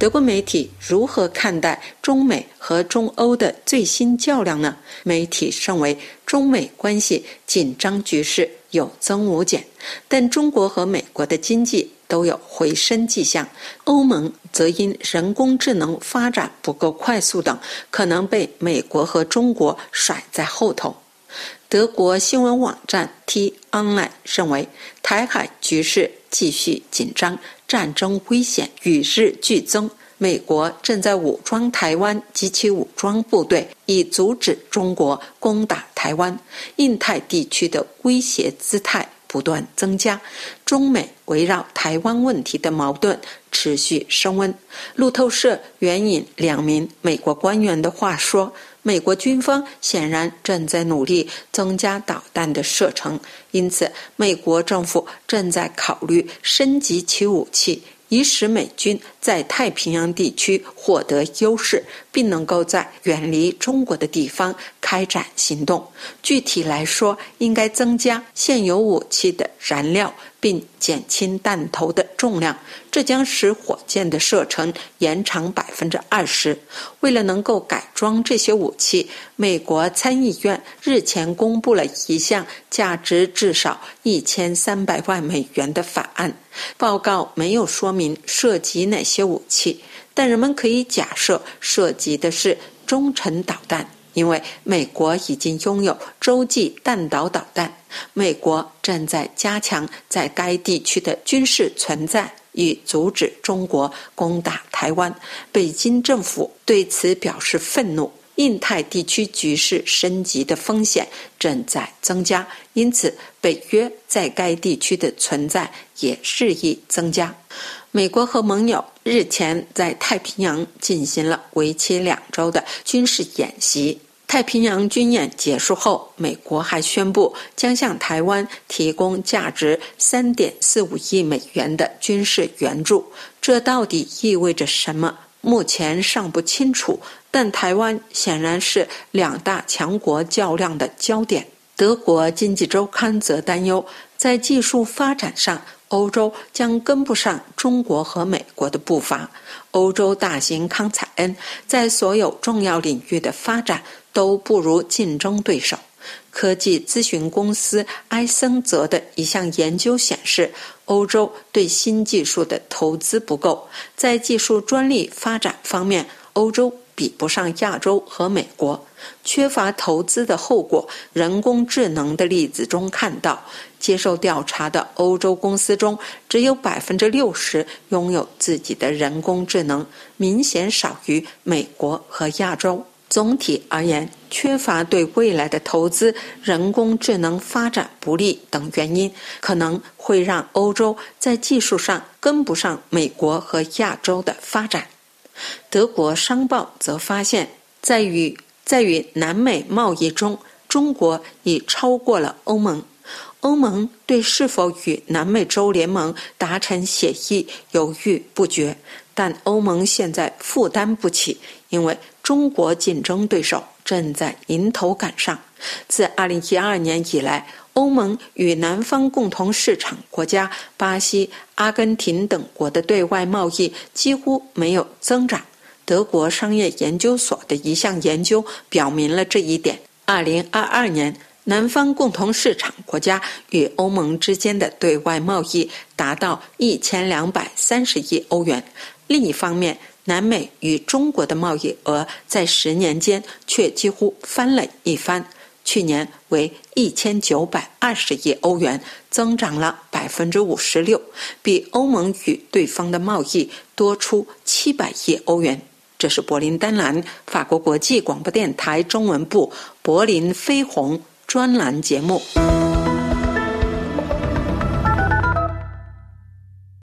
德国媒体如何看待中美和中欧的最新较量呢？媒体认为，中美关系紧张局势有增无减，但中国和美国的经济都有回升迹象。欧盟则因人工智能发展不够快速等，可能被美国和中国甩在后头。德国新闻网站 T Online 认为，台海局势继续紧张，战争危险与日俱增。美国正在武装台湾及其武装部队，以阻止中国攻打台湾。印太地区的威胁姿态不断增加，中美围绕台湾问题的矛盾持续升温。路透社援引两名美国官员的话说。美国军方显然正在努力增加导弹的射程，因此美国政府正在考虑升级其武器。以使美军在太平洋地区获得优势，并能够在远离中国的地方开展行动。具体来说，应该增加现有武器的燃料，并减轻弹头的重量。这将使火箭的射程延长百分之二十。为了能够改装这些武器，美国参议院日前公布了一项价值至少一千三百万美元的法案。报告没有说明涉及哪些武器，但人们可以假设涉及的是中程导弹，因为美国已经拥有洲际弹道导弹。美国正在加强在该地区的军事存在，以阻止中国攻打台湾。北京政府对此表示愤怒。印太地区局势升级的风险正在增加，因此北约在该地区的存在也日益增加。美国和盟友日前在太平洋进行了为期两周的军事演习。太平洋军演结束后，美国还宣布将向台湾提供价值三点四五亿美元的军事援助。这到底意味着什么？目前尚不清楚，但台湾显然是两大强国较量的焦点。德国经济周刊则担忧，在技术发展上，欧洲将跟不上中国和美国的步伐。欧洲大型康采恩在所有重要领域的发展都不如竞争对手。科技咨询公司埃森泽的一项研究显示，欧洲对新技术的投资不够。在技术专利发展方面，欧洲比不上亚洲和美国。缺乏投资的后果，人工智能的例子中看到，接受调查的欧洲公司中，只有百分之六十拥有自己的人工智能，明显少于美国和亚洲。总体而言，缺乏对未来的投资、人工智能发展不利等原因，可能会让欧洲在技术上跟不上美国和亚洲的发展。德国商报则发现，在与在与南美贸易中，中国已超过了欧盟。欧盟对是否与南美洲联盟达成协议犹豫不决，但欧盟现在负担不起，因为。中国竞争对手正在迎头赶上。自2012年以来，欧盟与南方共同市场国家巴西、阿根廷等国的对外贸易几乎没有增长。德国商业研究所的一项研究表明了这一点。2022年，南方共同市场国家与欧盟之间的对外贸易达到1230亿欧元。另一方面，南美与中国的贸易额在十年间却几乎翻了一番，去年为一千九百二十亿欧元，增长了百分之五十六，比欧盟与对方的贸易多出七百亿欧元。这是柏林丹兰法国国际广播电台中文部柏林飞鸿专栏节目。